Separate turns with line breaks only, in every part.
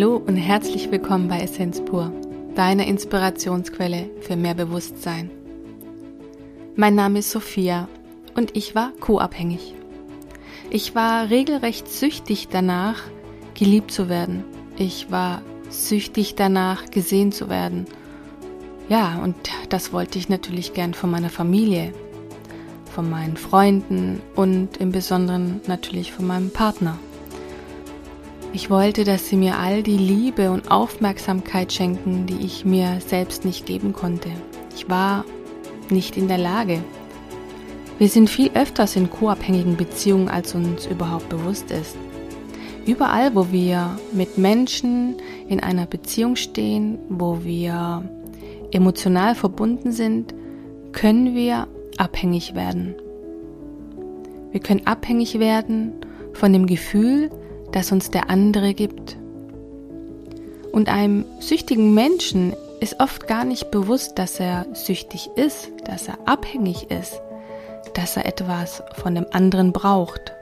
Hallo und herzlich willkommen bei Essenz pur, deiner Inspirationsquelle für mehr Bewusstsein. Mein Name ist Sophia und ich war co-abhängig. Ich war regelrecht süchtig danach, geliebt zu werden. Ich war süchtig danach, gesehen zu werden. Ja, und das wollte ich natürlich gern von meiner Familie, von meinen Freunden und im Besonderen natürlich von meinem Partner. Ich wollte, dass sie mir all die Liebe und Aufmerksamkeit schenken, die ich mir selbst nicht geben konnte. Ich war nicht in der Lage. Wir sind viel öfters in co-abhängigen Beziehungen, als uns überhaupt bewusst ist. Überall, wo wir mit Menschen in einer Beziehung stehen, wo wir emotional verbunden sind, können wir abhängig werden. Wir können abhängig werden von dem Gefühl, das uns der andere gibt. Und einem süchtigen Menschen ist oft gar nicht bewusst, dass er süchtig ist, dass er abhängig ist, dass er etwas von dem anderen braucht.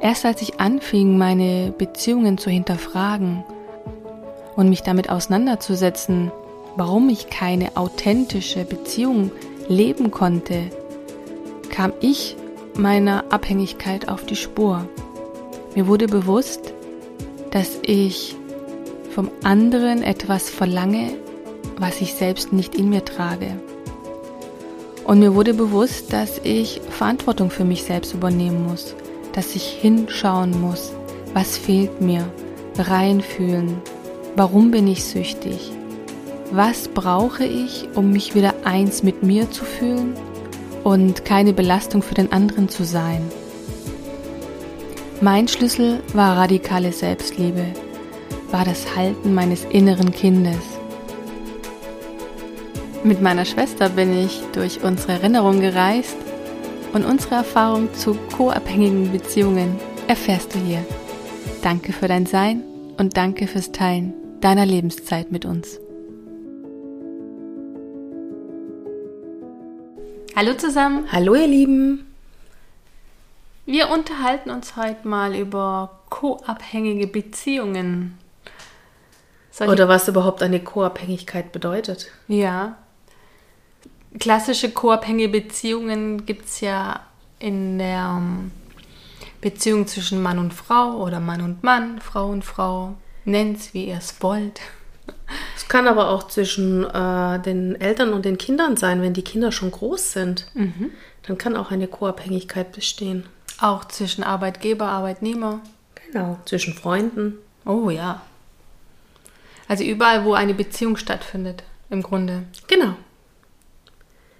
Erst als ich anfing, meine Beziehungen zu hinterfragen und mich damit auseinanderzusetzen, warum ich keine authentische Beziehung leben konnte, kam ich meiner Abhängigkeit auf die Spur. Mir wurde bewusst, dass ich vom anderen etwas verlange, was ich selbst nicht in mir trage. Und mir wurde bewusst, dass ich Verantwortung für mich selbst übernehmen muss, dass ich hinschauen muss, was fehlt mir, reinfühlen, warum bin ich süchtig, was brauche ich, um mich wieder eins mit mir zu fühlen und keine Belastung für den anderen zu sein. Mein Schlüssel war radikale Selbstliebe, war das Halten meines inneren Kindes. Mit meiner Schwester bin ich durch unsere Erinnerung gereist und unsere Erfahrung zu co-abhängigen Beziehungen erfährst du hier. Danke für dein Sein und danke fürs Teilen deiner Lebenszeit mit uns. Hallo zusammen.
Hallo ihr Lieben.
Wir unterhalten uns heute mal über co-abhängige Beziehungen.
Solche Oder was überhaupt eine Co-Abhängigkeit bedeutet.
Ja. Klassische co-abhängige Beziehungen gibt es ja in der ähm, Beziehung zwischen Mann und Frau oder Mann und Mann, Frau und Frau. Nennt es, wie ihr es wollt.
Es kann aber auch zwischen äh, den Eltern und den Kindern sein, wenn die Kinder schon groß sind. Mhm. Dann kann auch eine Co-Abhängigkeit bestehen.
Auch zwischen Arbeitgeber, Arbeitnehmer.
Genau, zwischen Freunden.
Oh ja. Also überall, wo eine Beziehung stattfindet, im Grunde.
Genau.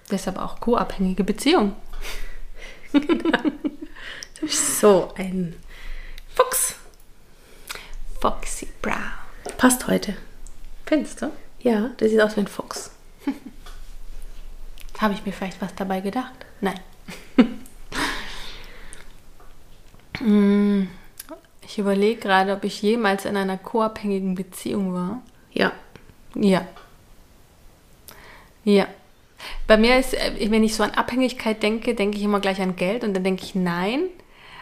Deshalb auch co-abhängige Beziehung.
genau. Du bist so ein Fuchs.
Foxy Brown.
Passt heute.
Findest du?
Ja, der sieht aus wie ein Fuchs.
Habe ich mir vielleicht was dabei gedacht? Nein. Hm, ich überlege gerade, ob ich jemals in einer co-abhängigen Beziehung war.
Ja.
Ja. Ja. Bei mir ist, äh, wenn ich so an Abhängigkeit denke, denke ich immer gleich an Geld und dann denke ich nein.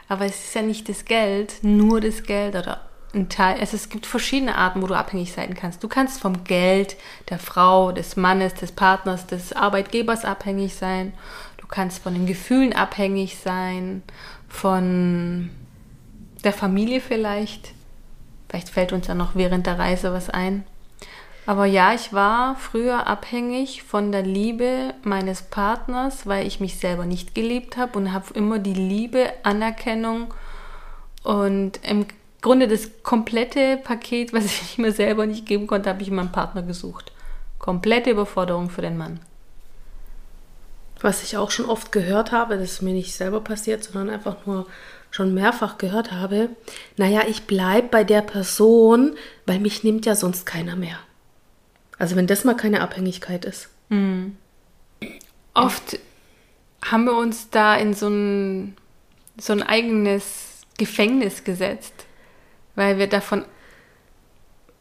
Aber es ist ja nicht das Geld, nur das Geld oder ein Teil. Also es gibt verschiedene Arten, wo du abhängig sein kannst. Du kannst vom Geld der Frau, des Mannes, des Partners, des Arbeitgebers abhängig sein. Kannst von den Gefühlen abhängig sein von der Familie vielleicht. Vielleicht fällt uns ja noch während der Reise was ein. Aber ja, ich war früher abhängig von der Liebe meines Partners, weil ich mich selber nicht geliebt habe und habe immer die Liebe, Anerkennung und im Grunde das komplette Paket, was ich mir selber nicht geben konnte, habe ich in meinem Partner gesucht. Komplette Überforderung für den Mann.
Was ich auch schon oft gehört habe, das ist mir nicht selber passiert, sondern einfach nur schon mehrfach gehört habe, naja, ich bleibe bei der Person, weil mich nimmt ja sonst keiner mehr. Also wenn das mal keine Abhängigkeit ist. Mhm.
Oft haben wir uns da in so ein, so ein eigenes Gefängnis gesetzt, weil wir davon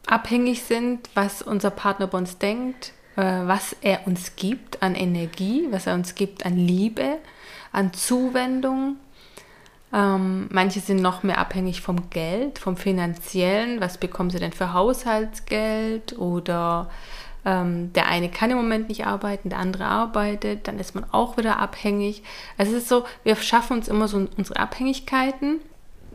abhängig sind, was unser Partner bei uns denkt, was er uns gibt an Energie, was er uns gibt an Liebe, an Zuwendung, Ähm, manche sind noch mehr abhängig vom Geld, vom finanziellen. Was bekommen sie denn für Haushaltsgeld? Oder ähm, der eine kann im Moment nicht arbeiten, der andere arbeitet. Dann ist man auch wieder abhängig. Also es ist so, wir schaffen uns immer so unsere Abhängigkeiten.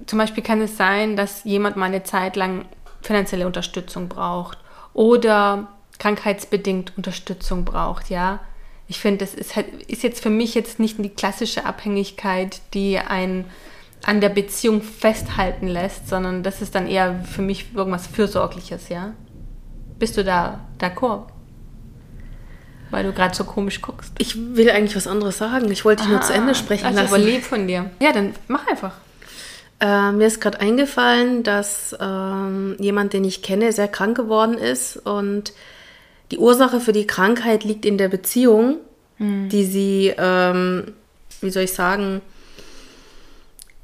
Zum Beispiel kann es sein, dass jemand mal eine Zeit lang finanzielle Unterstützung braucht oder krankheitsbedingt Unterstützung braucht, ja. Ich finde, das ist, halt, ist jetzt für mich jetzt nicht die klassische Abhängigkeit, die einen an der Beziehung festhalten lässt, sondern das ist dann eher für mich irgendwas Fürsorgliches, ja? Bist du da d'accord? Weil du gerade so komisch guckst.
Ich will eigentlich was anderes sagen. Ich wollte dich nur zu Ende ah, sprechen
also lassen. Aber lieb von dir. Ja, dann mach einfach.
Äh, mir ist gerade eingefallen, dass ähm, jemand, den ich kenne, sehr krank geworden ist und die Ursache für die Krankheit liegt in der Beziehung, mhm. die sie, ähm, wie soll ich sagen,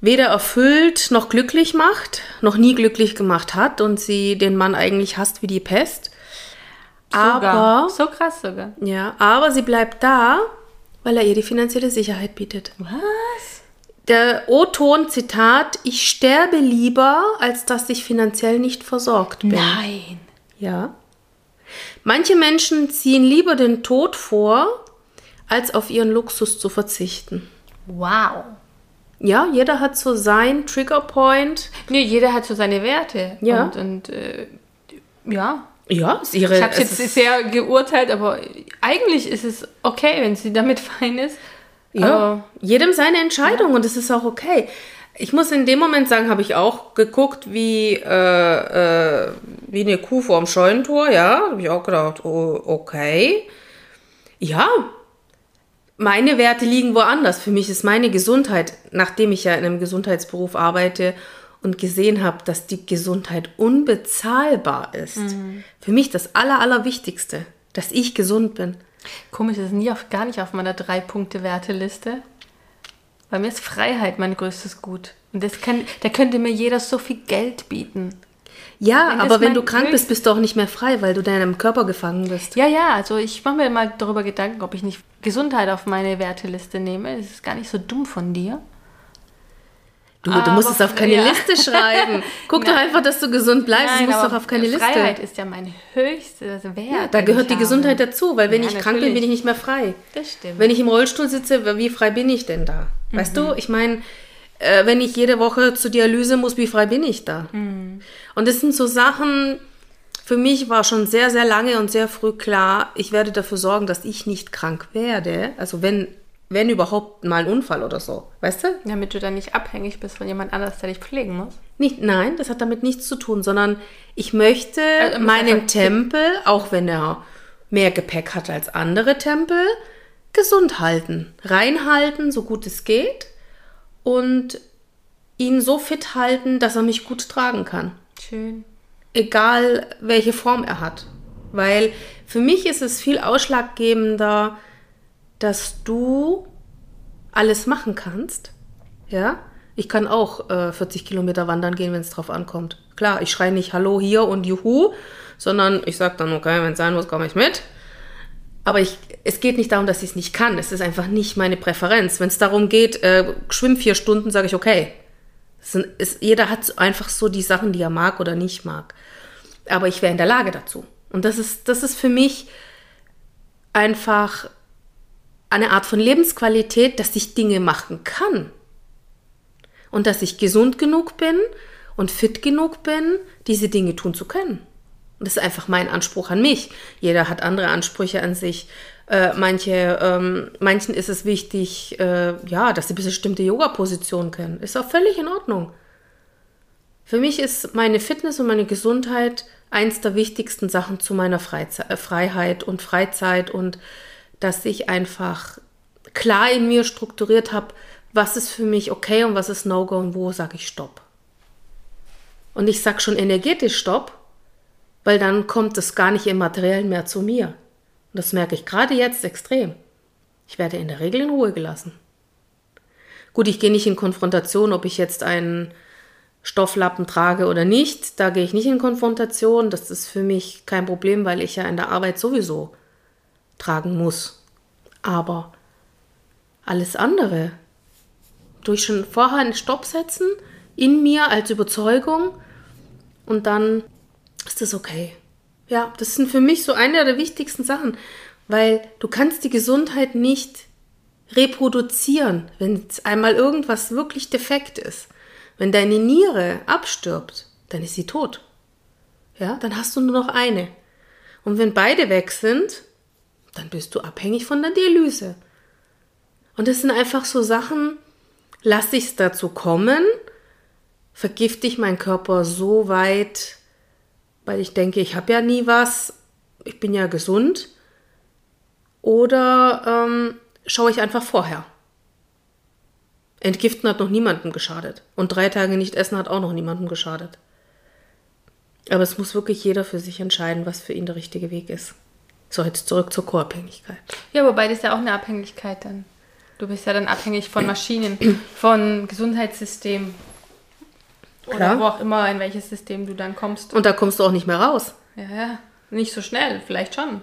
weder erfüllt noch glücklich macht, noch nie glücklich gemacht hat und sie den Mann eigentlich hasst wie die Pest.
Sogar. Aber so krass sogar.
Ja, aber sie bleibt da, weil er ihr die finanzielle Sicherheit bietet.
Was?
Der O-Ton, Zitat, ich sterbe lieber, als dass ich finanziell nicht versorgt bin.
Nein.
Ja. Manche Menschen ziehen lieber den Tod vor, als auf ihren Luxus zu verzichten.
Wow.
Ja, jeder hat so sein Triggerpoint.
Nee, jeder hat so seine Werte.
Ja.
Und, und äh, ja.
Ja, ist ihre.
Ich habe jetzt sehr geurteilt, aber eigentlich ist es okay, wenn sie damit fein ist.
Ja, aber, jedem seine Entscheidung ja. und es ist auch okay. Ich muss in dem Moment sagen, habe ich auch geguckt wie, äh, äh, wie eine Kuh vorm Scheunentor, ja. habe ich auch gedacht, oh, okay. Ja, meine Werte liegen woanders. Für mich ist meine Gesundheit, nachdem ich ja in einem Gesundheitsberuf arbeite und gesehen habe, dass die Gesundheit unbezahlbar ist, mhm. für mich das Aller, Allerwichtigste, dass ich gesund bin.
Komisch, das ist nie auf, gar nicht auf meiner Drei-Punkte-Werteliste. Bei mir ist Freiheit mein größtes Gut. Und das kann, da könnte mir jeder so viel Geld bieten.
Ja, wenn aber wenn du krank bist, bist du auch nicht mehr frei, weil du deinem Körper gefangen bist.
Ja, ja, also ich mache mir mal darüber Gedanken, ob ich nicht Gesundheit auf meine Werteliste nehme. Das ist gar nicht so dumm von dir.
Du, du musst es auf keine ja. Liste schreiben. Guck doch einfach, dass du gesund bleibst. Nein, du musst doch auf keine
Freiheit
Liste.
Freiheit ist ja mein höchstes Wert. Ja,
da gehört die. Gesundheit dazu, weil wenn ja, ich natürlich. krank bin, bin ich nicht mehr frei.
Das stimmt.
Wenn ich im Rollstuhl sitze, wie frei bin ich denn da? Weißt mhm. du, ich meine, äh, wenn ich jede Woche zur Dialyse muss, wie frei bin ich da? Mhm. Und das sind so Sachen, für mich war schon sehr, sehr lange und sehr früh klar, ich werde dafür sorgen, dass ich nicht krank werde. Also wenn, wenn überhaupt mal ein Unfall oder so, weißt du?
Damit du dann nicht abhängig bist von jemand anders, der dich pflegen muss.
Nicht, nein, das hat damit nichts zu tun, sondern ich möchte also, meinen Tempel, auch wenn er mehr Gepäck hat als andere Tempel, gesund halten, reinhalten, so gut es geht und ihn so fit halten, dass er mich gut tragen kann.
Schön.
Egal, welche Form er hat. Weil für mich ist es viel ausschlaggebender, dass du alles machen kannst. Ja, ich kann auch äh, 40 Kilometer wandern gehen, wenn es drauf ankommt. Klar, ich schreie nicht Hallo hier und Juhu, sondern ich sage dann, okay, wenn es sein muss, komme ich mit. Aber ich, es geht nicht darum, dass ich es nicht kann. Es ist einfach nicht meine Präferenz. Wenn es darum geht, äh, schwimm vier Stunden, sage ich okay. Sind, ist, jeder hat einfach so die Sachen, die er mag oder nicht mag. Aber ich wäre in der Lage dazu. Und das ist, das ist für mich einfach eine Art von Lebensqualität, dass ich Dinge machen kann. Und dass ich gesund genug bin und fit genug bin, diese Dinge tun zu können. Und das ist einfach mein Anspruch an mich. Jeder hat andere Ansprüche an sich. Äh, manche, ähm, manchen ist es wichtig, äh, ja, dass sie bestimmte Yoga-Positionen kennen. Ist auch völlig in Ordnung. Für mich ist meine Fitness und meine Gesundheit eins der wichtigsten Sachen zu meiner Freize äh, Freiheit und Freizeit und dass ich einfach klar in mir strukturiert habe, was ist für mich okay und was ist No-Go und wo sage ich Stopp. Und ich sage schon energetisch Stopp, weil dann kommt es gar nicht im Materiellen mehr zu mir. Und das merke ich gerade jetzt extrem. Ich werde in der Regel in Ruhe gelassen. Gut, ich gehe nicht in Konfrontation, ob ich jetzt einen Stofflappen trage oder nicht. Da gehe ich nicht in Konfrontation. Das ist für mich kein Problem, weil ich ja in der Arbeit sowieso tragen muss. Aber alles andere, durch schon vorher einen Stopp setzen, in mir als Überzeugung und dann ist das okay. Ja, das sind für mich so eine der wichtigsten Sachen, weil du kannst die Gesundheit nicht reproduzieren, wenn einmal irgendwas wirklich defekt ist. Wenn deine Niere abstirbt, dann ist sie tot. Ja, dann hast du nur noch eine. Und wenn beide weg sind, dann bist du abhängig von der Dialyse. Und das sind einfach so Sachen, lasse ich es dazu kommen, vergifte ich meinen Körper so weit, weil ich denke, ich habe ja nie was, ich bin ja gesund, oder ähm, schaue ich einfach vorher. Entgiften hat noch niemandem geschadet. Und drei Tage nicht essen hat auch noch niemandem geschadet. Aber es muss wirklich jeder für sich entscheiden, was für ihn der richtige Weg ist. So, jetzt zurück zur Co-Abhängigkeit.
Ja, wobei das ist ja auch eine Abhängigkeit dann. Du bist ja dann abhängig von Maschinen, von Gesundheitssystem. Oder
Klar.
wo auch immer, in welches System du dann kommst.
Und da kommst du auch nicht mehr raus.
Ja, ja. Nicht so schnell, vielleicht schon.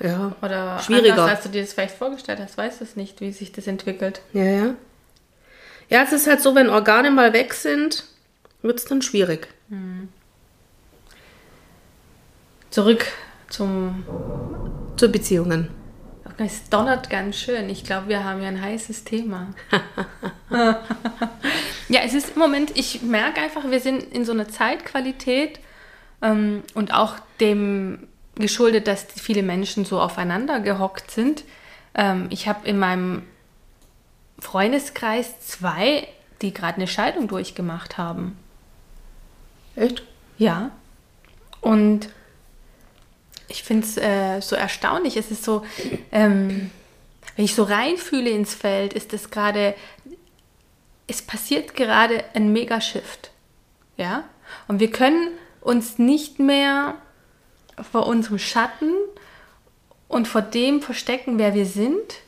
Ja.
Oder
Schwieriger.
anders, als du dir das vielleicht vorgestellt hast. Weißt du es nicht, wie sich das entwickelt.
Ja, ja. Ja, es ist halt so, wenn Organe mal weg sind, wird es dann schwierig.
Zurück zum...
Zu Beziehungen.
Es donnert ganz schön. Ich glaube, wir haben ja ein heißes Thema. ja, es ist im Moment, ich merke einfach, wir sind in so einer Zeitqualität ähm, und auch dem geschuldet, dass viele Menschen so aufeinander gehockt sind. Ähm, ich habe in meinem Freundeskreis zwei, die gerade eine Scheidung durchgemacht haben.
Echt?
Ja. Und ich finde es äh, so erstaunlich. Es ist so, ähm, wenn ich so reinfühle ins Feld, ist es gerade, es passiert gerade ein Megashift. Ja? Und wir können uns nicht mehr vor unserem Schatten und vor dem verstecken, wer wir sind.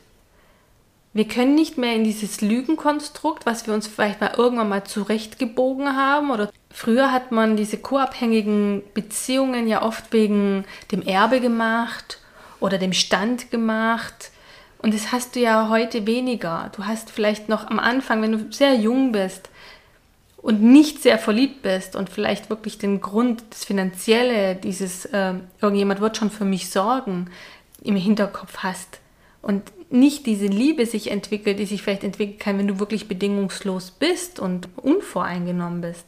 Wir können nicht mehr in dieses Lügenkonstrukt, was wir uns vielleicht mal irgendwann mal zurechtgebogen haben. Oder früher hat man diese co-abhängigen Beziehungen ja oft wegen dem Erbe gemacht oder dem Stand gemacht. Und das hast du ja heute weniger. Du hast vielleicht noch am Anfang, wenn du sehr jung bist und nicht sehr verliebt bist und vielleicht wirklich den Grund, das Finanzielle, dieses, äh, irgendjemand wird schon für mich sorgen, im Hinterkopf hast und nicht diese Liebe sich entwickelt, die sich vielleicht entwickeln kann, wenn du wirklich bedingungslos bist und unvoreingenommen bist.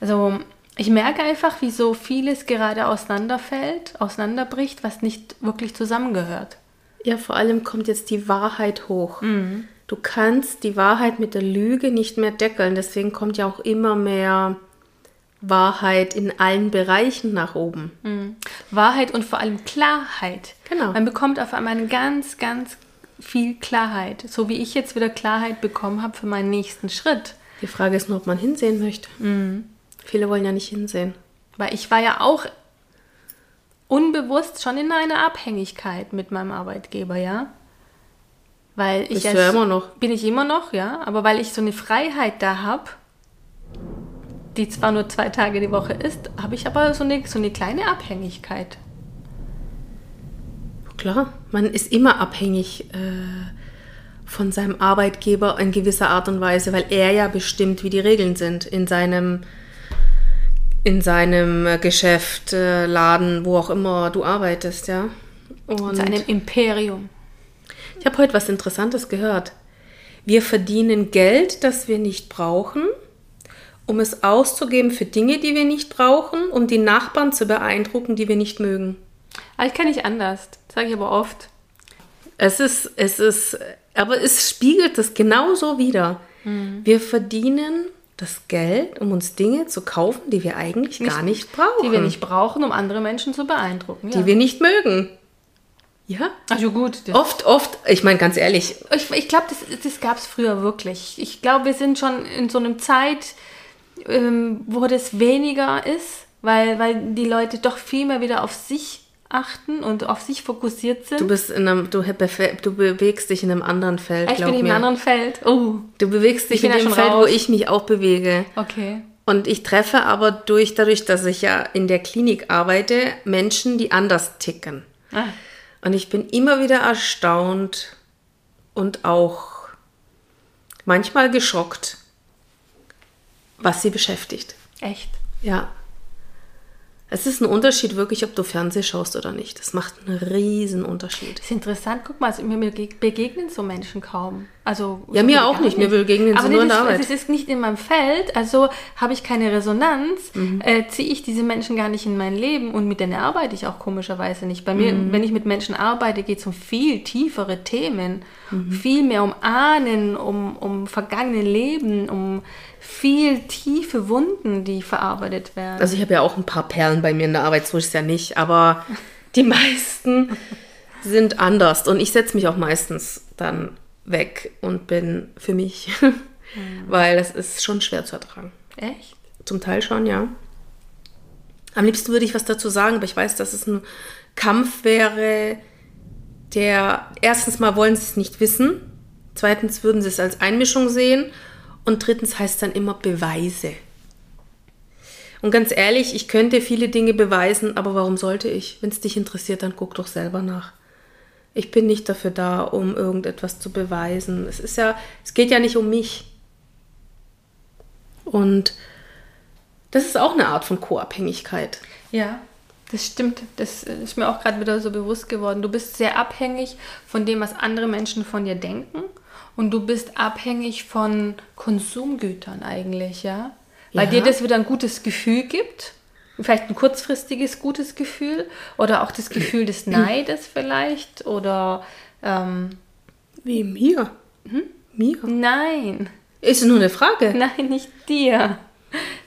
Also ich merke einfach, wie so vieles gerade auseinanderfällt, auseinanderbricht, was nicht wirklich zusammengehört.
Ja, vor allem kommt jetzt die Wahrheit hoch. Du kannst die Wahrheit mit der Lüge nicht mehr deckeln. Deswegen kommt ja auch immer mehr Wahrheit in allen Bereichen nach oben.
Wahrheit und vor allem Klarheit.
Genau.
Man bekommt auf einmal eine ganz, ganz viel Klarheit. So wie ich jetzt wieder Klarheit bekommen habe für meinen nächsten Schritt.
Die Frage ist nur, ob man hinsehen möchte. Viele wollen ja nicht hinsehen.
Weil ich war ja auch unbewusst schon in einer Abhängigkeit mit meinem Arbeitgeber, ja. Weil ich
Bist du ja immer noch.
bin ich immer noch, ja, aber weil ich so eine Freiheit da habe, die zwar nur zwei Tage die Woche ist, habe ich aber so eine, so eine kleine Abhängigkeit.
Klar, man ist immer abhängig äh, von seinem Arbeitgeber in gewisser Art und Weise, weil er ja bestimmt, wie die Regeln sind in seinem, in seinem äh, Geschäft, äh, Laden, wo auch immer du arbeitest, ja. Und
Seinem Imperium.
ich habe heute was Interessantes gehört. Wir verdienen Geld, das wir nicht brauchen, um es auszugeben für Dinge, die wir nicht brauchen, um die Nachbarn zu beeindrucken, die wir nicht mögen.
Aber ich kann nicht anders, sage ich aber oft.
Es ist, es ist, aber es spiegelt das genauso wieder. Wir verdienen das Geld, um uns Dinge zu kaufen, die wir eigentlich gar nicht brauchen.
Die wir nicht brauchen, um andere Menschen zu beeindrucken. Ja.
die wir nicht mögen. Ja?
also gut, das
Oft, oft, ich meine ganz ehrlich,
Ich, ich glaube, das, das gab es früher wirklich. Ich glaube, wir sind schon in so einem Zeit, ähm, wo das weniger ist, weil, weil die Leute doch viel mehr wieder auf sich achten und auf sich fokussiert sind.
du bist in einem, du, du bewegst dich in einem anderen Feld,
ich
glaub
bin in einem anderen Feld. Oh,
Du bewegst dich
Ich
in dem Feld, wo
raus.
ich mich auch bewege.
okay.
Und ich treffe aber durch, dadurch, dass ich ja in der Klinik arbeite, Menschen, die anders ticken.
Ah,
Und ich bin immer wieder erstaunt und auch manchmal geschockt, was sie beschäftigt.
Echt?
Ja. Es ist ein Unterschied wirklich, ob du Fernsehen schaust oder nicht. Das macht einen riesen Unterschied.
Das ist interessant. Guck mal, also mir bege- begegnen so Menschen kaum. Also
Ja,
so
mir auch nicht. Mir begegnen sie
Aber
nur in
das,
Arbeit.
Das ist nicht in meinem Feld, also habe ich keine Resonanz,
Mhm.
äh, ziehe ich diese Menschen gar nicht in mein Leben und mit denen arbeite ich auch komischerweise nicht. Bei mir,
Mhm.
wenn ich mit Menschen arbeite, geht es um viel tiefere Themen,
Mhm.
viel mehr um Ahnen, um, um vergangene Leben, um viel tiefe Wunden, die verarbeitet werden.
Also ich habe ja auch ein paar Perlen bei mir in der Arbeit, so ist es ja nicht, aber die meisten sind anders und ich setze mich auch meistens dann weg und bin für mich, weil das ist schon schwer zu ertragen.
Echt?
Zum Teil schon, ja. Am liebsten würde ich was dazu sagen, aber ich weiß, dass es ein Kampf wäre, der erstens mal wollen sie es nicht wissen, zweitens würden sie es als Einmischung sehen und drittens heißt dann immer Beweise. Und ganz ehrlich, ich könnte viele Dinge beweisen, aber warum sollte ich? Wenn es dich interessiert, dann guck doch selber nach. Ich bin nicht dafür da, um irgendetwas zu beweisen. Es ist ja, es geht ja nicht um mich. Und das ist auch eine Art von Co-Abhängigkeit.
Ja, das stimmt. Das ist mir auch gerade wieder so bewusst geworden. Du bist sehr abhängig von dem, was andere Menschen von dir denken. Und du bist abhängig von Konsumgütern eigentlich, ja? Weil
Ja.
dir das wieder ein gutes Gefühl gibt. Vielleicht ein kurzfristiges gutes Gefühl. Oder auch das Gefühl des Neides vielleicht. Oder ähm,
Wie mir. Mir.
nein.
Ist nur eine Frage.
Nein, nicht dir.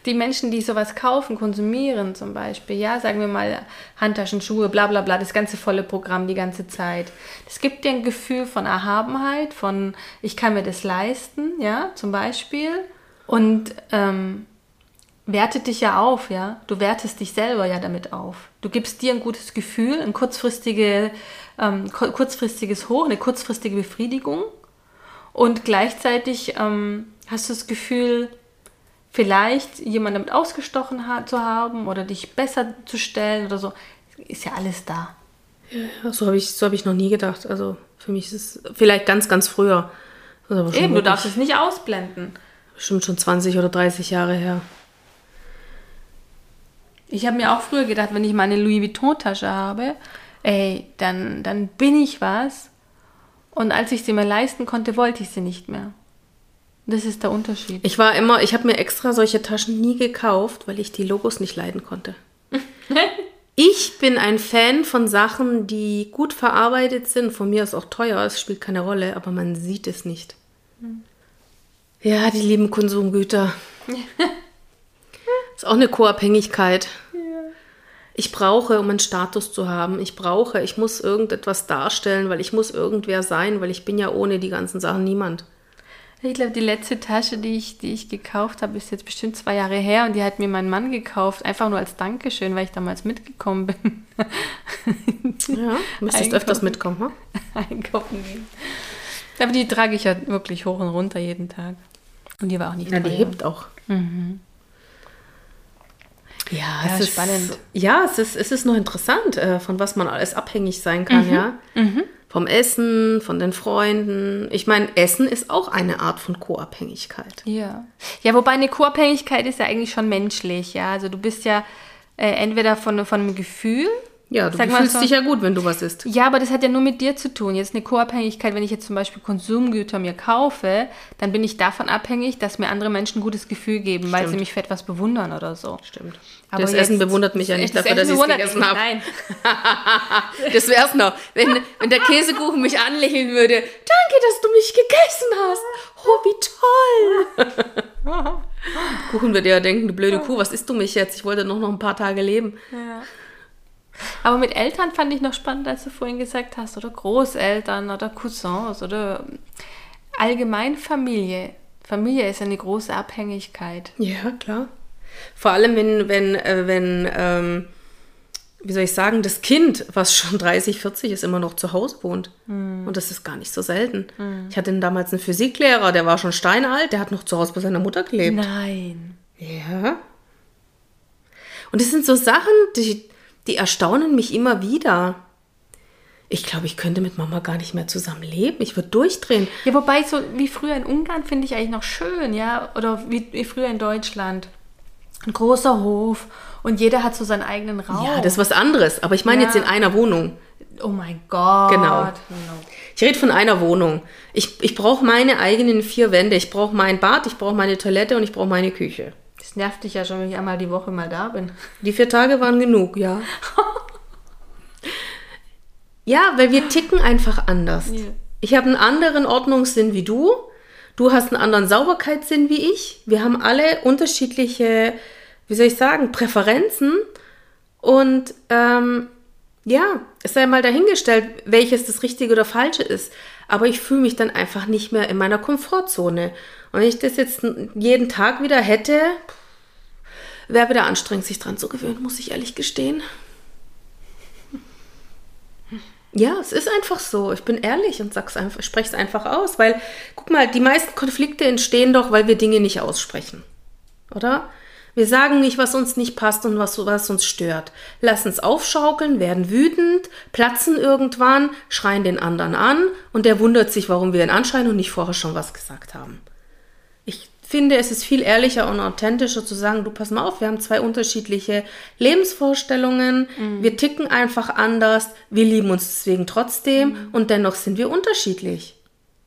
Die Menschen, die sowas kaufen, konsumieren zum Beispiel, ja, sagen wir mal Handtaschen, Schuhe, bla bla bla, das ganze volle Programm die ganze Zeit. Das gibt dir ein Gefühl von Erhabenheit, von ich kann mir das leisten, ja, zum Beispiel. Und ähm, wertet dich ja auf, ja. Du wertest dich selber ja damit auf. Du gibst dir ein gutes Gefühl, ein kurzfristige, ähm, ku- kurzfristiges Hoch, eine kurzfristige Befriedigung. Und gleichzeitig ähm, hast du das Gefühl, vielleicht jemanden damit ausgestochen ha zu haben oder dich besser zu stellen oder so. Ist ja alles da.
Ja, so habe ich, so hab ich noch nie gedacht. Also für mich ist es vielleicht ganz, ganz früher.
Eben, du
wirklich
darfst es nicht ausblenden.
Bestimmt schon 20 oder 30 Jahre her.
Ich habe mir auch früher gedacht, wenn ich meine Louis Vuitton-Tasche habe, ey, dann, dann bin ich was. Und als ich sie mir leisten konnte, wollte ich sie nicht mehr. Das ist der Unterschied.
Ich war immer, ich habe mir extra solche Taschen nie gekauft, weil ich die Logos nicht leiden konnte. ich bin ein Fan von Sachen, die gut verarbeitet sind. Von mir ist auch teuer, es spielt keine Rolle, aber man sieht es nicht. Ja, die lieben Konsumgüter. ist auch eine Co-Abhängigkeit. Ich brauche, um einen Status zu haben. Ich brauche, ich muss irgendetwas darstellen, weil ich muss irgendwer sein, weil ich bin ja ohne die ganzen Sachen niemand.
Ich glaube, die letzte Tasche, die ich, die ich gekauft habe, ist jetzt bestimmt zwei Jahre her und die hat mir mein Mann gekauft, einfach nur als Dankeschön, weil ich damals mitgekommen bin.
Ja, du müsstest
Einkaufen.
öfters mitkommen, hm?
Einkaufen gehen. Aber die trage ich ja wirklich hoch und runter jeden Tag. Und die war auch nicht
Ja, die hebt auch. Ja,
Ja,
es ist
spannend.
Ja, es ist, es ist noch interessant, äh, von was man alles abhängig sein kann, ja. Vom Essen, von den Freunden. Ich meine, Essen ist auch eine Art von Co-Abhängigkeit.
Ja. Ja, wobei eine Co-Abhängigkeit ist ja eigentlich schon menschlich, ja. Also du bist ja äh, entweder von, von einem Gefühl.
Ja, du
Sag
fühlst
so-
dich ja gut, wenn du was isst.
Ja, aber das hat ja nur mit dir zu tun. Jetzt eine Co-Abhängigkeit, wenn ich jetzt zum Beispiel Konsumgüter mir kaufe, dann bin ich davon abhängig, dass mir andere Menschen ein gutes Gefühl geben, weil sie
Stimmt.
mich für etwas bewundern oder so.
Stimmt.
Aber
das Essen bewundert mich ja nicht
Das
dafür, dass
Essen
ich es gegessen habe.
Nein.
Das wär's noch. Wenn, wenn der Käsekuchen mich anlächeln würde. Danke, dass du mich gegessen hast. Oh, wie toll. Kuchen würde ja denken, du blöde Kuh, was isst du mich jetzt? Ich wollte noch, noch ein paar Tage leben.
Ja. Aber mit Eltern fand ich noch spannend, als du vorhin gesagt hast, oder Großeltern oder Cousins oder allgemein Familie. Familie ist eine große Abhängigkeit.
Ja, klar. Vor allem, wenn, wenn, äh, wenn ähm, wie soll ich sagen, das Kind, was schon 30, 40 ist, immer noch zu Hause wohnt. Und das ist gar nicht so selten. Ich hatte damals einen Physiklehrer, der war schon steinalt, der hat noch zu Hause bei seiner Mutter gelebt.
Nein.
Ja. Und das sind so Sachen, die, die erstaunen mich immer wieder. ich glaube, ich könnte mit Mama gar nicht mehr zusammen leben. Ich würde durchdrehen.
Ja, wobei so wie früher in Ungarn finde ich eigentlich noch schön, ja, oder wie, wie früher in Deutschland. Ein großer Hof und jeder hat so seinen eigenen Raum.
Ja, das ist was anderes. Aber ich meine
Ja.
jetzt in einer Wohnung.
Oh mein Gott.
Genau. Ich rede von einer Wohnung. Ich, ich brauche meine eigenen vier Wände. Ich brauche mein Bad, ich brauche meine Toilette und ich brauche meine Küche.
Das nervt dich ja schon, wenn ich einmal die Woche mal da bin.
Die vier Tage waren genug, ja. ja, weil wir ticken einfach anders.
Ja.
Ich habe einen anderen Ordnungssinn wie du. Du hast einen anderen Sauberkeitssinn wie ich. Wir haben alle unterschiedliche, wie soll ich sagen, Präferenzen. Und ähm, ja, es sei mal dahingestellt, welches das Richtige oder Falsche ist. Aber ich fühle mich dann einfach nicht mehr in meiner Komfortzone. Und wenn ich das jetzt jeden Tag wieder hätte, wäre wieder anstrengend, sich dran zu gewöhnen, muss ich ehrlich gestehen. Ja, es ist einfach so. Ich bin ehrlich und spreche es einfach aus, weil guck mal, die meisten Konflikte entstehen doch, weil wir Dinge nicht aussprechen. Oder? Wir sagen nicht, was uns nicht passt und was, was uns stört. Lassen es aufschaukeln, werden wütend, platzen irgendwann, schreien den anderen an und der wundert sich, warum wir ihn anschreien und nicht vorher schon was gesagt haben. Finde, es ist viel ehrlicher und authentischer zu sagen, du pass mal auf, wir haben zwei unterschiedliche Lebensvorstellungen, wir ticken einfach anders, wir lieben uns deswegen trotzdem und dennoch sind wir unterschiedlich.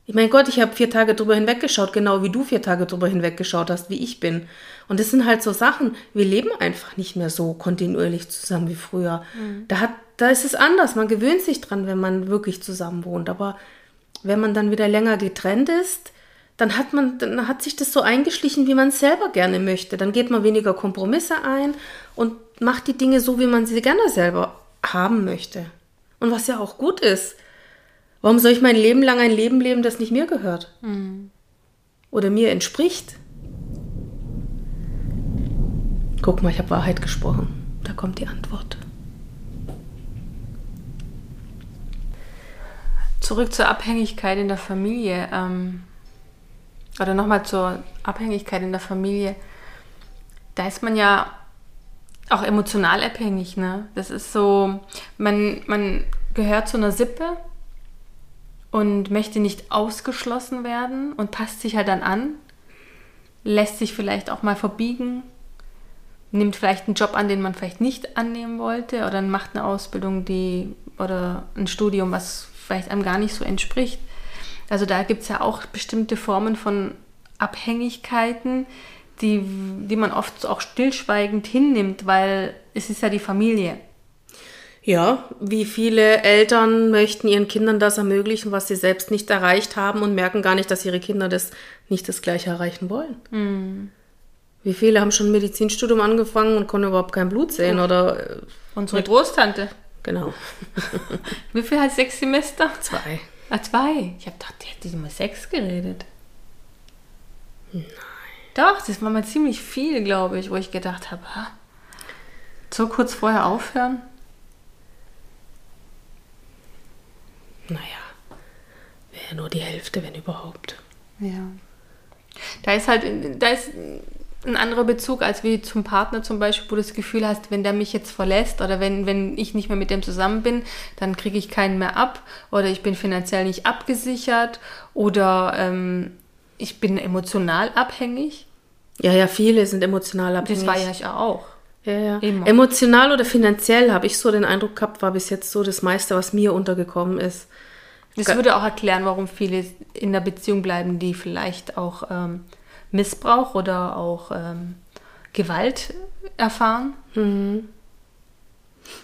Ich mein Gott, ich habe vier Tage drüber hinweggeschaut, genau wie du vier Tage drüber hinweggeschaut hast, wie ich bin. Und das sind halt so Sachen, wir leben einfach nicht mehr so kontinuierlich zusammen wie früher. Da, hat, da ist es anders, man gewöhnt sich dran, wenn man wirklich zusammen wohnt. Aber wenn man dann wieder länger getrennt ist, dann hat man, dann hat sich das so eingeschlichen, wie man es selber gerne möchte. Dann geht man weniger Kompromisse ein und macht die Dinge so, wie man sie gerne selber haben möchte. Und was ja auch gut ist. Warum soll ich mein Leben lang ein Leben leben, das nicht mir gehört? Oder mir entspricht? Guck mal, ich habe Wahrheit gesprochen. Da kommt die Antwort.
Zurück zur Abhängigkeit in der Familie. Ähm, oder nochmal zur Abhängigkeit in der Familie. Da ist man ja auch emotional abhängig. Ne? Das ist so, man, man gehört zu einer Sippe und möchte nicht ausgeschlossen werden und passt sich halt dann an, lässt sich vielleicht auch mal verbiegen, nimmt vielleicht einen Job an, den man vielleicht nicht annehmen wollte oder macht eine Ausbildung, die oder ein Studium, was vielleicht einem gar nicht so entspricht. Also da gibt es ja auch bestimmte Formen von Abhängigkeiten, die, die man oft auch stillschweigend hinnimmt, weil es ist ja die Familie.
Ja, wie viele Eltern möchten ihren Kindern das ermöglichen, was sie selbst nicht erreicht haben und merken gar nicht, dass ihre Kinder das nicht das gleiche erreichen wollen. Wie viele haben schon ein Medizinstudium angefangen und konnten überhaupt kein Blut sehen oder äh,
Unsere Großtante.
genau
Wie viel hat sechs Semester?
zwei.
Ah, zwei. Ich habe gedacht, die hat immer sechs geredet. Nein. Doch, das war mal ziemlich viel, glaube ich, wo ich gedacht habe, ha, so kurz vorher aufhören.
Naja, wäre nur die Hälfte, wenn überhaupt.
Ja. Da ist halt, da ist ein anderer Bezug als wie zum Partner zum Beispiel, wo du das Gefühl hast, wenn der mich jetzt verlässt oder wenn, wenn ich nicht mehr mit dem zusammen bin, dann kriege ich keinen mehr ab oder ich bin finanziell nicht abgesichert oder ähm, ich bin emotional abhängig.
Ja, ja, viele sind emotional abhängig.
Das war ja ich auch.
Ja, ja.
Immer.
Emotional oder finanziell habe ich so den Eindruck gehabt, war bis jetzt so das meiste, was mir untergekommen ist.
Das
Ge-
würde auch erklären, warum viele in der Beziehung bleiben, die vielleicht auch ähm, Missbrauch oder auch ähm, Gewalt erfahren.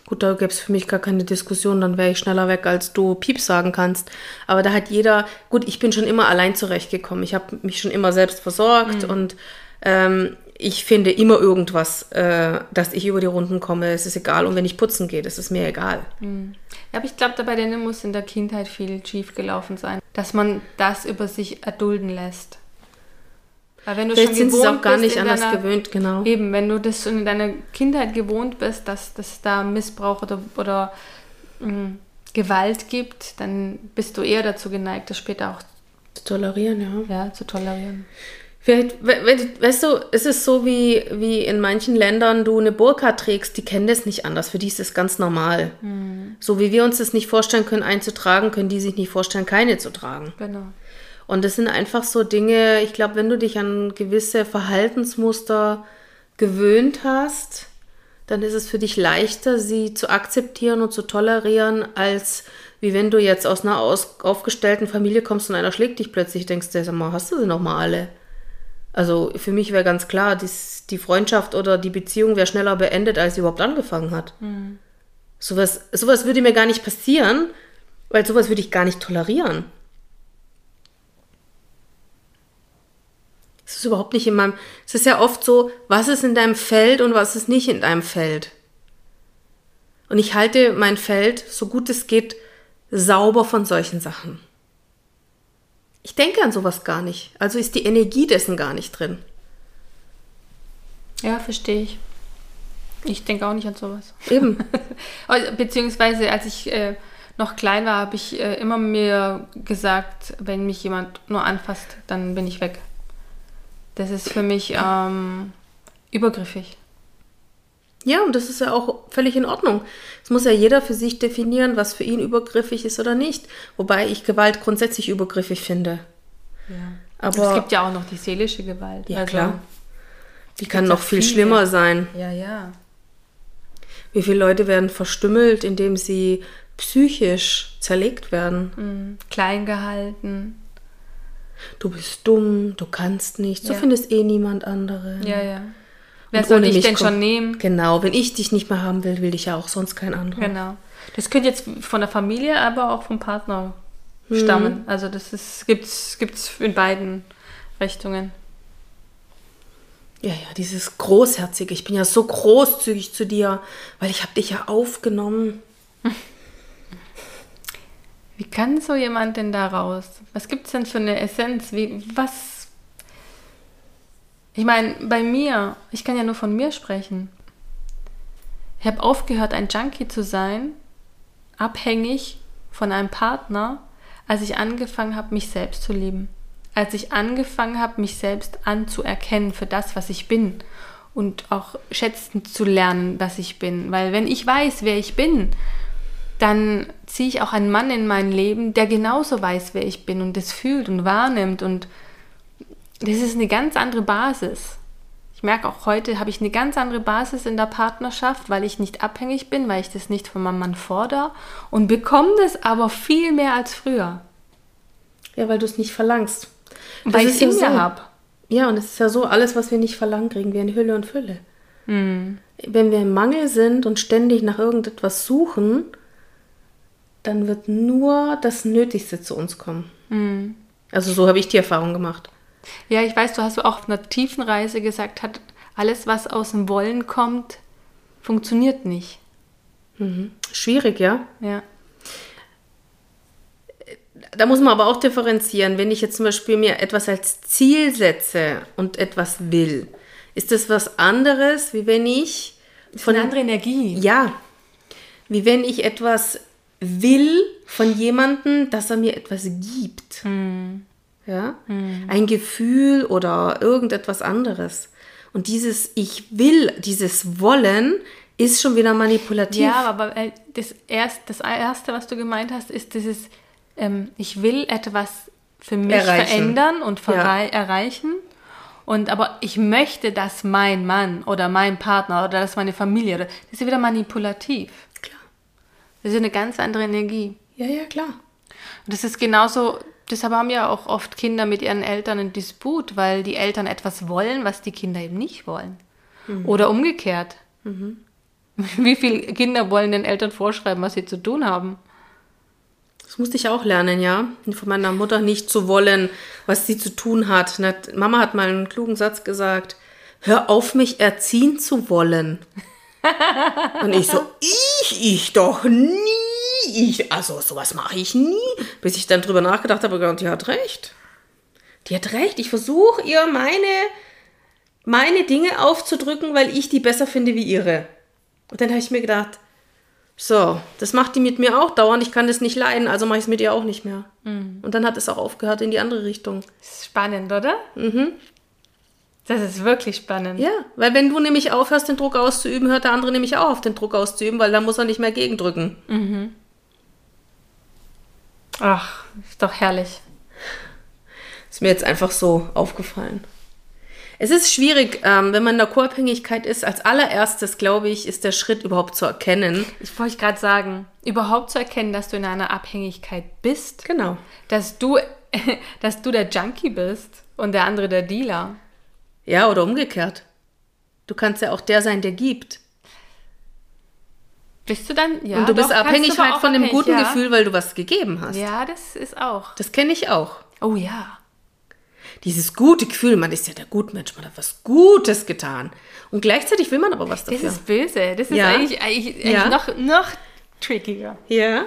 Gut, da gäbe es für mich gar keine Diskussion, dann wäre ich schneller weg, als du Pieps sagen kannst. Aber da hat jeder, gut, ich bin schon immer allein zurechtgekommen. Ich habe mich schon immer selbst versorgt und ähm, ich finde immer irgendwas, äh, dass ich über die Runden komme. Es ist egal. Und wenn ich putzen gehe, das ist mir egal.
Ja, aber ich glaube, bei denen muss in der Kindheit viel schief gelaufen sein, dass man das über sich erdulden lässt. Weil wenn du
Vielleicht sind sie es auch gar nicht anders
deiner-
gewöhnt, genau.
Eben, wenn du das schon in deiner Kindheit gewohnt bist, dass dass da Missbrauch oder, oder mh, Gewalt gibt, dann bist du eher dazu geneigt, das später auch
Zu tolerieren, ja.
ja, zu tolerieren.
Vielleicht, we- we- weißt du, es ist so wie, wie in manchen Ländern du eine Burka trägst, die kennen das nicht anders. Für die ist das ganz normal. So wie wir uns das nicht vorstellen können, einzutragen, können die sich nicht vorstellen, keine zu tragen.
Genau.
Und das sind einfach so Dinge, ich glaube, wenn du dich an gewisse Verhaltensmuster gewöhnt hast, dann ist es für dich leichter, sie zu akzeptieren und zu tolerieren, als wie wenn du jetzt aus einer aus, aufgestellten Familie kommst und einer schlägt dich plötzlich, denkst du, sag mal, hast du sie noch mal alle? Also für mich wäre ganz klar, dies, die Freundschaft oder die Beziehung wäre schneller beendet, als sie überhaupt angefangen hat. Sowas, sowas würde mir gar nicht passieren, weil sowas würde ich gar nicht tolerieren. Es ist überhaupt nicht in meinem. Es ist ja oft so, was ist in deinem Feld und was ist nicht in deinem Feld. Und ich halte mein Feld, so gut es geht, sauber von solchen Sachen. Ich denke an sowas gar nicht. Also ist die Energie dessen gar nicht drin.
Ja, verstehe ich. Ich denke auch nicht an sowas.
Eben.
Also, Beziehungsweise, als ich äh, noch klein war, habe ich äh, immer mir gesagt, wenn mich jemand nur anfasst, dann bin ich weg. Das ist für mich ähm, übergriffig.
Ja, und das ist ja auch völlig in Ordnung. Es muss ja jeder für sich definieren, was für ihn übergriffig ist oder nicht. Wobei ich Gewalt grundsätzlich übergriffig finde. Aber
es gibt ja auch noch die seelische Gewalt.
Ja,
Also,
klar. die kann
ja
noch viel
viele.
schlimmer sein.
Ja, ja.
Wie viele Leute werden verstümmelt, indem sie psychisch zerlegt werden?
Mhm. Klein gehalten.
Du bist dumm, du kannst nicht, so
Ja.
findest eh niemand andere.
Ja, ja. Wer soll dich denn schon nehmen?
Genau, wenn ich dich nicht mehr haben will, will dich ja auch sonst kein anderer.
Genau. Das könnte jetzt von der Familie, aber auch vom Partner
Mhm.
stammen. Also das ist, gibt's, gibt's in beiden Richtungen.
Ja, ja, dieses Großherzige. Ich bin ja so großzügig zu dir, weil ich habe dich ja aufgenommen.
Wie kann so jemand denn da raus? Was gibt es denn für eine Essenz? Wie, was? Ich meine, bei mir, ich kann ja nur von mir sprechen. Ich habe aufgehört, ein Junkie zu sein, abhängig von einem Partner, als ich angefangen habe, mich selbst zu lieben. Als ich angefangen habe, mich selbst anzuerkennen für das, was ich bin und auch schätzen zu lernen, was ich bin. Weil wenn ich weiß, wer ich bin, dann ziehe ich auch einen Mann in mein Leben, der genauso weiß, wer ich bin und das fühlt und wahrnimmt. Und das ist eine ganz andere Basis. Ich merke auch heute, habe ich eine ganz andere Basis in der Partnerschaft, weil ich nicht abhängig bin, weil ich das nicht von meinem Mann fordere und bekomme das aber viel mehr als früher,
Ja, weil du es nicht verlangst. Das
weil ich es in
ja
mir
so.
habe.
Ja, und es ist ja so, alles, was wir nicht verlangen, kriegen wir in Hülle und Fülle.
Hm.
Wenn wir im Mangel sind und ständig nach irgendetwas suchen, dann wird nur das Nötigste zu uns kommen.
Hm.
Also so habe ich die Erfahrung gemacht.
Ja, ich weiß, du hast auch auf einer tiefen Reise gesagt, hat alles, was aus dem Wollen kommt, funktioniert nicht.
Schwierig, ja?
Ja.
Da muss man aber auch differenzieren. Wenn ich jetzt zum Beispiel mir etwas als Ziel setze und etwas will, ist das was anderes, wie wenn ich
Von eine andere Energie.
Ja, wie wenn ich etwas will von jemandem, dass er mir etwas gibt. Ja, ein Gefühl oder irgendetwas anderes. Und dieses Ich will, dieses Wollen ist schon wieder manipulativ.
Ja, aber äh, das, erst, das Erste, was du gemeint hast, ist dieses, ähm, ich will etwas für mich
Erreichen.
verändern und
Ja.
erreichen. Und aber ich möchte, dass mein Mann oder mein Partner oder dass meine Familie, das ist wieder manipulativ. Das ist eine ganz andere Energie.
Ja, ja, klar.
Und das ist genauso, deshalb haben ja auch oft Kinder mit ihren Eltern einen Disput, weil die Eltern etwas wollen, was die Kinder eben nicht wollen. Oder umgekehrt. Wie viele Kinder wollen den Eltern vorschreiben, was sie zu tun haben?
Das musste ich auch lernen, ja. Von meiner Mutter nicht zu wollen, was sie zu tun hat- Mama hat mal einen klugen Satz gesagt: Hör auf, mich erziehen zu wollen. Und ich so: Ich, ich doch nie. Ich, also, sowas mache ich nie. Bis ich dann drüber nachgedacht habe, gedacht, die hat recht. Die hat recht. Ich versuche ihr meine, meine Dinge aufzudrücken, weil ich die besser finde wie ihre. Und dann habe ich mir gedacht, so, das macht die mit mir auch dauernd. Ich kann das nicht leiden, also mache ich es mit ihr auch nicht mehr. Und dann hat es auch aufgehört in die andere Richtung.
Das ist spannend, oder? Das ist wirklich spannend.
Ja, weil wenn du nämlich aufhörst, den Druck auszuüben, hört der andere nämlich auch auf, den Druck auszuüben, weil dann muss er nicht mehr gegendrücken.
Mhm. Ach, ist doch herrlich.
Ist mir jetzt einfach so aufgefallen. Es ist schwierig, ähm, wenn man in der Co-Abhängigkeit ist. Als allererstes, glaube ich, ist der Schritt überhaupt zu erkennen.
Ich wollte gerade sagen, überhaupt zu erkennen, dass du in einer Abhängigkeit bist.
Genau.
Dass du, dass du der Junkie bist und der andere der Dealer.
Ja, oder umgekehrt. Du kannst ja auch der sein, der gibt.
Bist du dann? Ja.
Und du bist
doch,
abhängig
du
halt von dem guten
ja.
Gefühl, weil du was gegeben hast.
Ja, das ist auch.
Das kenne ich auch.
Oh ja.
Dieses gute Gefühl, man ist ja der Gutmensch, man hat was Gutes getan. Und gleichzeitig will man aber was
Das
dafür.
ist böse. Das ist
Ja.
eigentlich, eigentlich, eigentlich
Ja.
noch, noch trickiger.
Ja,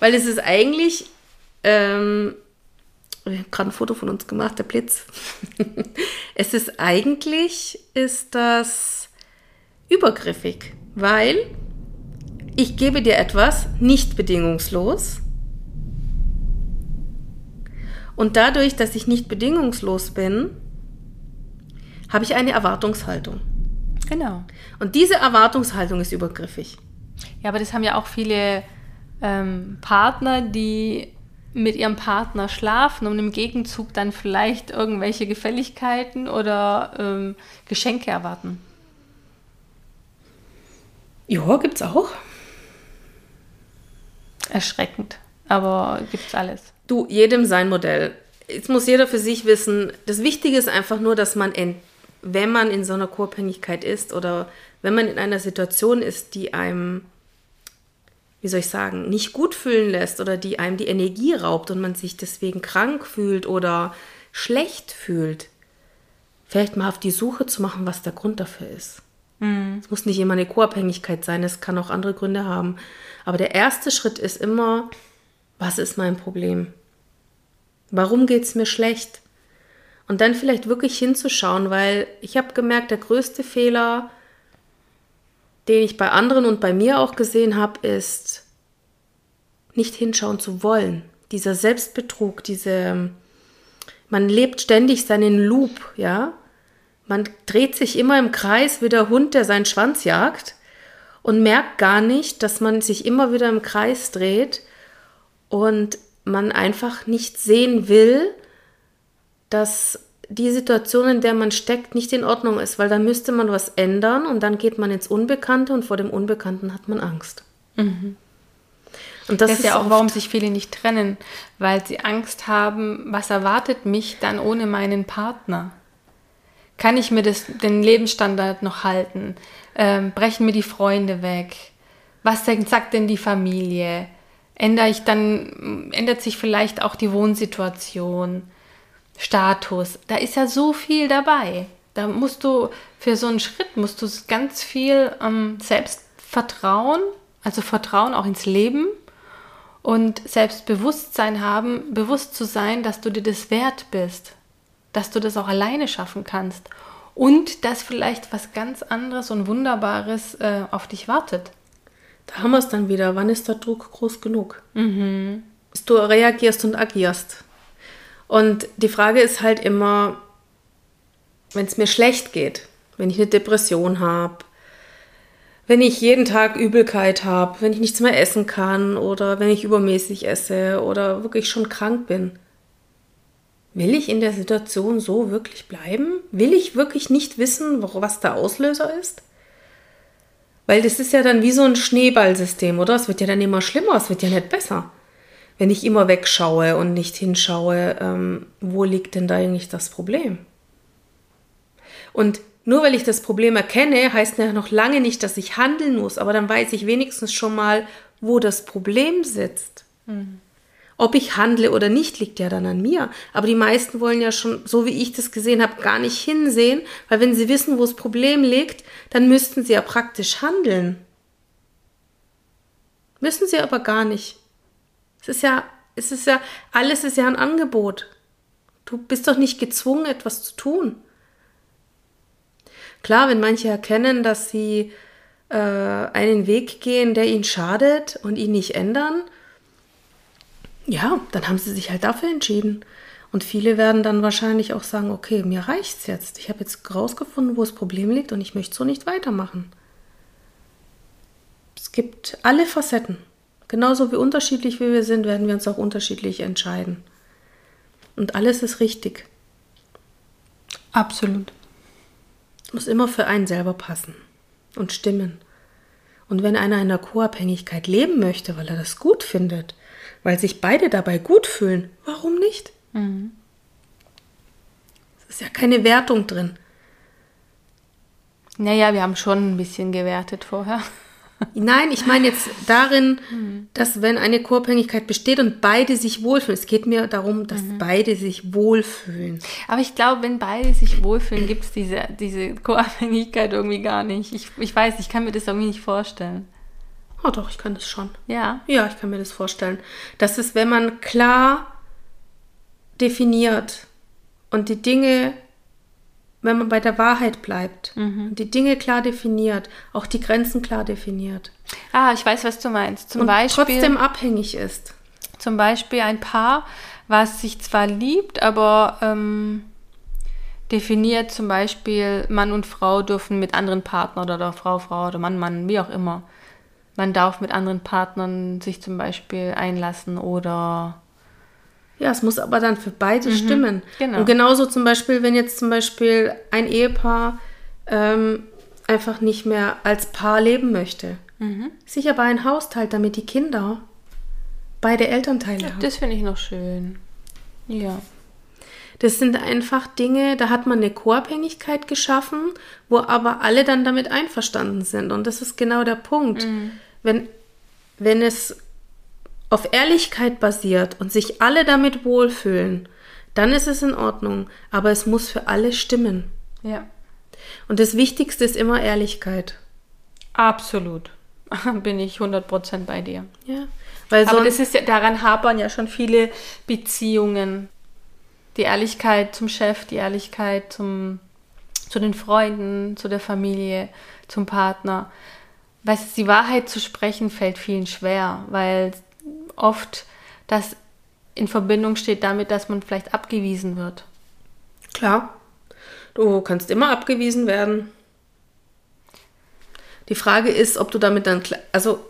weil es ist eigentlich, ähm, ich habe gerade ein Foto von uns gemacht, der Blitz. es ist eigentlich, ist das übergriffig, weil ich gebe dir etwas nicht bedingungslos. Und dadurch, dass ich nicht bedingungslos bin, habe ich eine Erwartungshaltung.
Genau.
Und diese Erwartungshaltung ist übergriffig.
Ja, aber das haben ja auch viele ähm, Partner, die mit ihrem Partner schlafen und im Gegenzug dann vielleicht irgendwelche Gefälligkeiten oder ähm, Geschenke erwarten.
Ja, gibt's auch.
Erschreckend. Aber gibt's alles.
Du, jedem sein Modell. Jetzt muss jeder für sich wissen. Das Wichtige ist einfach nur, dass man, ent- wenn man in so einer Co-Abhängigkeit ist oder wenn man in einer Situation ist, die einem, wie soll ich sagen, nicht gut fühlen lässt oder die einem die Energie raubt und man sich deswegen krank fühlt oder schlecht fühlt, vielleicht mal auf die Suche zu machen, was der Grund dafür ist. Es muss nicht immer eine Co-Abhängigkeit sein, es kann auch andere Gründe haben. Aber der erste Schritt ist immer, was ist mein Problem? Warum geht es mir schlecht? Und dann vielleicht wirklich hinzuschauen, weil ich habe gemerkt, der größte Fehler, den ich bei anderen und bei mir auch gesehen habe, ist nicht hinschauen zu wollen. Dieser Selbstbetrug, diese, man lebt ständig seinen Loop, ja. Man dreht sich immer im Kreis wie der Hund, der seinen Schwanz jagt und merkt gar nicht, dass man sich immer wieder im Kreis dreht und man einfach nicht sehen will, dass die Situation, in der man steckt, nicht in Ordnung ist, weil da müsste man was ändern und dann geht man ins Unbekannte und vor dem Unbekannten hat man Angst. Und
Das, ist ja auch, warum sich viele nicht trennen, weil sie Angst haben, was erwartet mich dann ohne meinen Partner? Kann ich mir das, den Lebensstandard noch halten? Ähm, brechen mir die Freunde weg? Was sagt denn die Familie? Ändere ich dann, ändert sich vielleicht auch die Wohnsituation, Status? Da ist ja so viel dabei. Da musst du, für so einen Schritt musst du ganz viel ähm, Selbstvertrauen, also Vertrauen auch ins Leben und Selbstbewusstsein haben, bewusst zu sein, dass du dir das wert bist, dass du das auch alleine schaffen kannst und dass vielleicht was ganz anderes und Wunderbares äh, auf dich wartet.
Da haben wir es dann wieder. Wann ist der Druck groß genug? Dass du reagierst und agierst. Und die Frage ist halt immer, wenn es mir schlecht geht, wenn ich eine Depression habe, wenn ich jeden Tag Übelkeit habe, wenn ich nichts mehr essen kann oder wenn ich übermäßig esse oder wirklich schon krank bin. Will ich in der Situation so wirklich bleiben? Will ich wirklich nicht wissen, was der Auslöser ist? Weil das ist ja dann wie so ein Schneeballsystem, oder? Es wird ja dann immer schlimmer, es wird ja nicht besser. Wenn ich immer wegschaue und nicht hinschaue, ähm, wo liegt denn da eigentlich das Problem? Und nur weil ich das Problem erkenne, heißt ja noch lange nicht, dass ich handeln muss, aber dann weiß ich wenigstens schon mal, wo das Problem sitzt. Ob ich handle oder nicht, liegt ja dann an mir. Aber die meisten wollen ja schon, so wie ich das gesehen habe, gar nicht hinsehen, weil wenn sie wissen, wo das Problem liegt, dann müssten sie ja praktisch handeln. Müssen sie aber gar nicht. Es ist ja, es ist ja, alles ist ja ein Angebot. Du bist doch nicht gezwungen, etwas zu tun. Klar, wenn manche erkennen, dass sie äh, einen Weg gehen, der ihnen schadet und ihn nicht ändern, ja, dann haben sie sich halt dafür entschieden. Und viele werden dann wahrscheinlich auch sagen, okay, mir reicht's jetzt. Ich habe jetzt rausgefunden, wo das Problem liegt und ich möchte so nicht weitermachen. Es gibt alle Facetten. Genauso wie unterschiedlich wie wir sind, werden wir uns auch unterschiedlich entscheiden. Und alles ist richtig.
Absolut.
Muss immer für einen selber passen und stimmen. Und wenn einer in der Co-Abhängigkeit leben möchte, weil er das gut findet, weil sich beide dabei gut fühlen, warum nicht? Mhm. Es ist ja keine Wertung drin.
Naja, wir haben schon ein bisschen gewertet vorher.
Nein, ich meine jetzt darin, dass wenn eine Co-Abhängigkeit besteht und beide sich wohlfühlen, es geht mir darum, dass mhm. beide sich wohlfühlen.
Aber ich glaube, wenn beide sich wohlfühlen, gibt es diese, diese Co-Abhängigkeit irgendwie gar nicht. Ich, ich weiß, ich kann mir das irgendwie nicht vorstellen.
Oh doch, ich kann das schon.
Ja.
Ja, ich kann mir das vorstellen. Das ist, wenn man klar definiert und die Dinge wenn man bei der Wahrheit bleibt, mhm. die Dinge klar definiert, auch die Grenzen klar definiert.
Ah, ich weiß, was du meinst.
Zum und Beispiel trotzdem abhängig ist.
Zum Beispiel ein Paar, was sich zwar liebt, aber ähm, definiert zum Beispiel Mann und Frau dürfen mit anderen Partnern oder Frau, Frau oder Mann, Mann, wie auch immer. Man darf mit anderen Partnern sich zum Beispiel einlassen oder
ja, es muss aber dann für beide mhm, stimmen. Genau. Und genauso zum Beispiel, wenn jetzt zum Beispiel ein Ehepaar ähm, einfach nicht mehr als Paar leben möchte, mhm. sich aber ein Haus teilt, damit die Kinder beide Elternteile ja, haben.
Das finde ich noch schön. Ja.
Das sind einfach Dinge, da hat man eine Co-Abhängigkeit geschaffen, wo aber alle dann damit einverstanden sind. Und das ist genau der Punkt. Mhm. Wenn, wenn es auf Ehrlichkeit basiert und sich alle damit wohlfühlen, dann ist es in Ordnung. Aber es muss für alle stimmen.
Ja.
Und das Wichtigste ist immer Ehrlichkeit.
Absolut. Bin ich 100% bei dir.
Ja.
Weil Aber das ist ja, daran hapern ja schon viele Beziehungen. Die Ehrlichkeit zum Chef, die Ehrlichkeit zum, zu den Freunden, zu der Familie, zum Partner. Weißt du, die Wahrheit zu sprechen fällt vielen schwer, weil oft das in Verbindung steht damit, dass man vielleicht abgewiesen wird.
Klar. Du kannst immer abgewiesen werden. Die Frage ist, ob du damit dann, also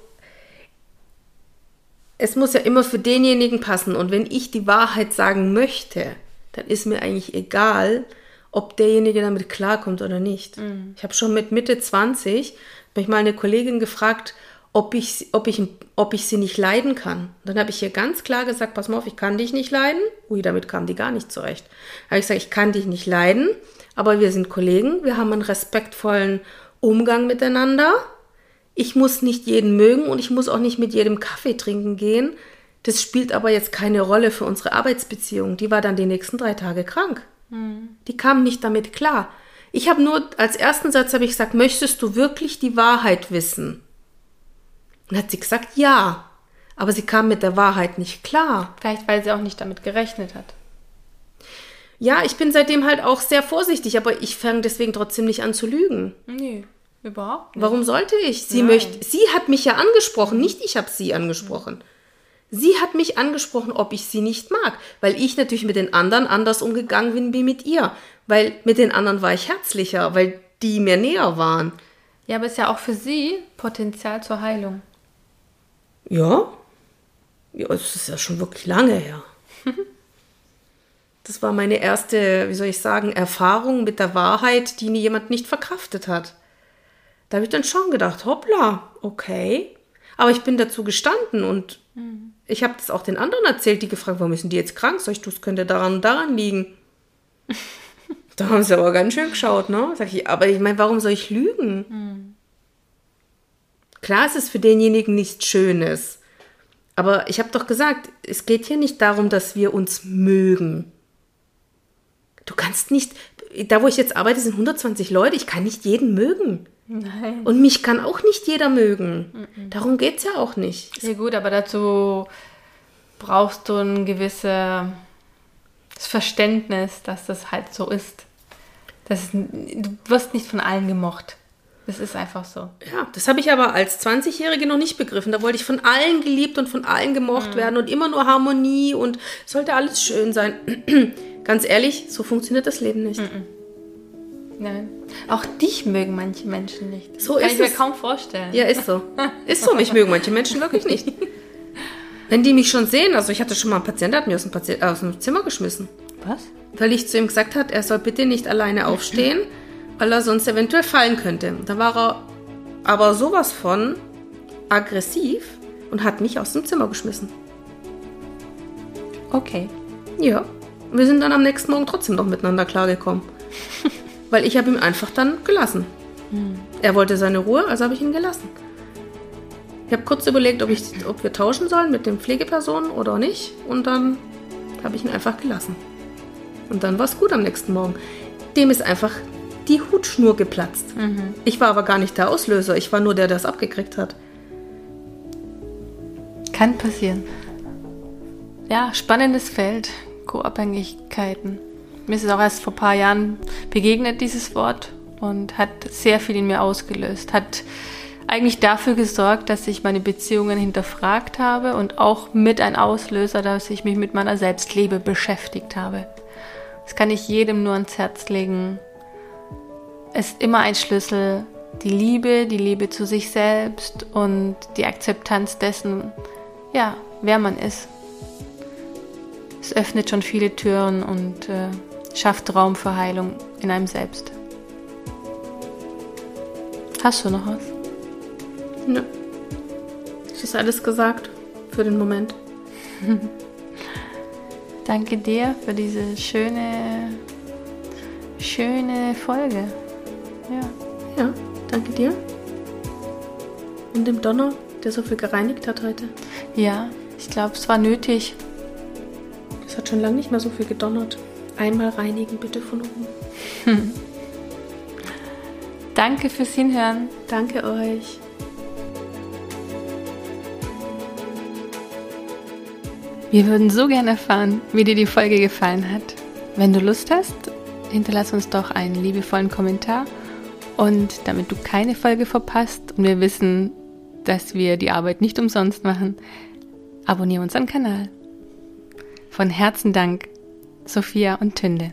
es muss ja immer für denjenigen passen. Und wenn ich die Wahrheit sagen möchte, dann ist mir eigentlich egal, ob derjenige damit klarkommt oder nicht. Mhm. Ich habe schon mit Mitte 20 mich mal eine Kollegin gefragt, ob ich, ob ich, ob ich sie nicht leiden kann. Dann habe ich ihr ganz klar gesagt, pass mal auf, ich kann dich nicht leiden. Ui, damit kam die gar nicht zurecht. Da habe ich gesagt, ich kann dich nicht leiden, aber wir sind Kollegen, wir haben einen respektvollen Umgang miteinander. Ich muss nicht jeden mögen und ich muss auch nicht mit jedem Kaffee trinken gehen. Das spielt aber jetzt keine Rolle für unsere Arbeitsbeziehung. Die war dann die nächsten drei Tage krank. Mhm. Die kam nicht damit klar. Ich habe nur als ersten Satz habe ich gesagt, möchtest du wirklich die Wahrheit wissen? Dann hat sie gesagt, ja. Aber sie kam mit der Wahrheit nicht klar.
Vielleicht, weil sie auch nicht damit gerechnet hat.
Ja, ich bin seitdem halt auch sehr vorsichtig, aber ich fange deswegen trotzdem nicht an zu lügen.
Nee, überhaupt
nicht. Warum sollte ich? Sie möchte, sie hat mich ja angesprochen, nicht ich habe sie angesprochen. Sie hat mich angesprochen, ob ich sie nicht mag, weil ich natürlich mit den anderen anders umgegangen bin wie mit ihr. Weil mit den anderen war ich herzlicher, weil die mir näher waren.
Ja, aber es ist ja auch für sie Potenzial zur Heilung.
Ja. Ja, das ist ja schon wirklich lange her. Das war meine erste, wie soll ich sagen, Erfahrung mit der Wahrheit, die mir jemand nicht verkraftet hat. Da habe ich dann schon gedacht, hoppla, okay. Aber ich bin dazu gestanden und mhm. ich habe das auch den anderen erzählt, die gefragt, warum sind die jetzt krank? Sag ich, du, es könnte daran daran liegen. da haben sie aber ganz schön geschaut, ne? Sag ich, aber ich meine, warum soll ich lügen? Mhm. Klar, es ist für denjenigen nichts Schönes. Aber ich habe doch gesagt, es geht hier nicht darum, dass wir uns mögen. Du kannst nicht, da wo ich jetzt arbeite, sind 120 Leute, ich kann nicht jeden mögen.
Nein.
Und mich kann auch nicht jeder mögen. Mhm. Darum geht es ja auch nicht.
Ja gut, aber dazu brauchst du ein gewisses Verständnis, dass das halt so ist. Das ist du wirst nicht von allen gemocht. Das ist einfach so.
Ja, das habe ich aber als 20-Jährige noch nicht begriffen. Da wollte ich von allen geliebt und von allen gemocht werden und immer nur Harmonie und sollte alles schön sein. Ganz ehrlich, so funktioniert das Leben nicht.
Nein. Auch dich mögen manche Menschen nicht. Das
So
kann
ist
ich mir
es.
kaum vorstellen.
Ja, ist so. Ist so. Mich mögen manche Menschen wirklich nicht. Wenn die mich schon sehen, also ich hatte schon mal einen Patienten, der hat mich aus dem, Patient, aus dem Zimmer geschmissen.
Was?
weil ich zu ihm gesagt hat, er soll bitte nicht alleine aufstehen, weil er sonst eventuell fallen könnte. Da war er aber sowas von aggressiv und hat mich aus dem Zimmer geschmissen.
Okay.
Ja, wir sind dann am nächsten Morgen trotzdem noch miteinander klargekommen. weil ich habe ihn einfach dann gelassen. Er wollte seine Ruhe, also habe ich ihn gelassen. Ich habe kurz überlegt, ob, ich, ob wir tauschen sollen mit den Pflegepersonen oder nicht. Und dann habe ich ihn einfach gelassen. Und dann war es gut am nächsten Morgen. Dem ist einfach die Hutschnur geplatzt. Ich war aber gar nicht der Auslöser. Ich war nur der, der es abgekriegt hat.
Kann passieren. Ja, spannendes Feld. Co-Abhängigkeiten. Mir ist es auch erst vor ein paar Jahren begegnet, dieses Wort, und hat sehr viel in mir ausgelöst. Hat eigentlich dafür gesorgt, dass ich meine Beziehungen hinterfragt habe und auch mit ein Auslöser, dass ich mich mit meiner Selbstliebe beschäftigt habe. Das kann ich jedem nur ans Herz legen. Es ist immer ein Schlüssel, die Liebe, die Liebe zu sich selbst und die Akzeptanz dessen, ja, wer man ist. Es öffnet schon viele Türen und äh, schafft Raum für Heilung in einem selbst. Hast du noch was?
Nö. Das ist alles gesagt für den Moment.
Danke dir für diese schöne, schöne Folge. Ja.
Ja, danke dir. Und dem Donner, der so viel gereinigt hat heute.
Ja, ich glaube, es war nötig.
Es hat schon lange nicht mehr so viel gedonnert. Einmal reinigen bitte von oben.
Danke fürs Hinhören.
Danke euch.
Wir würden so gerne erfahren, wie dir die Folge gefallen hat. Wenn du Lust hast, hinterlass uns doch einen liebevollen Kommentar. Und damit du keine Folge verpasst und wir wissen, dass wir die Arbeit nicht umsonst machen, abonniere unseren Kanal. Von Herzen Dank, Sophia und Tünde.